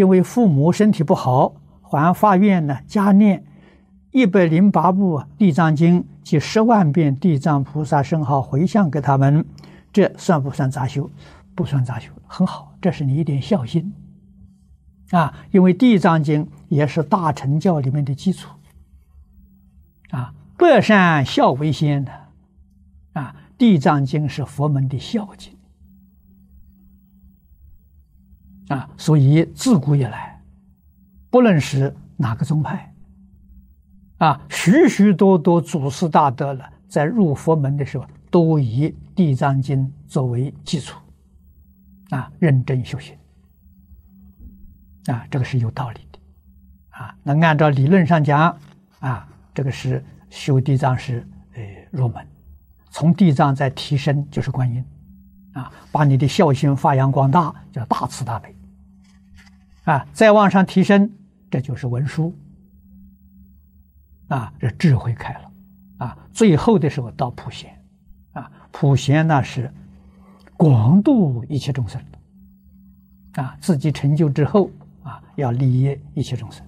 因为父母身体不好，还发愿呢，加念一百零八部地藏经及十万遍地藏菩萨圣号回向给他们，这算不算杂修？不算杂修，很好，这是你一点孝心啊。因为地藏经也是大乘教里面的基础啊，百善孝为先的啊，地藏经是佛门的孝经。啊，所以自古以来，不论是哪个宗派，啊，许许多多祖师大德了，在入佛门的时候，都以《地藏经》作为基础，啊，认真修行，啊，这个是有道理的，啊，那按照理论上讲，啊，这个是修地藏是呃入门，从地藏再提升就是观音，啊，把你的孝心发扬光大，叫大慈大悲。啊，再往上提升，这就是文殊。啊，这智慧开了，啊，最后的时候到普贤，啊，普贤那是广度一切众生，啊，自己成就之后，啊，要利益一切众生。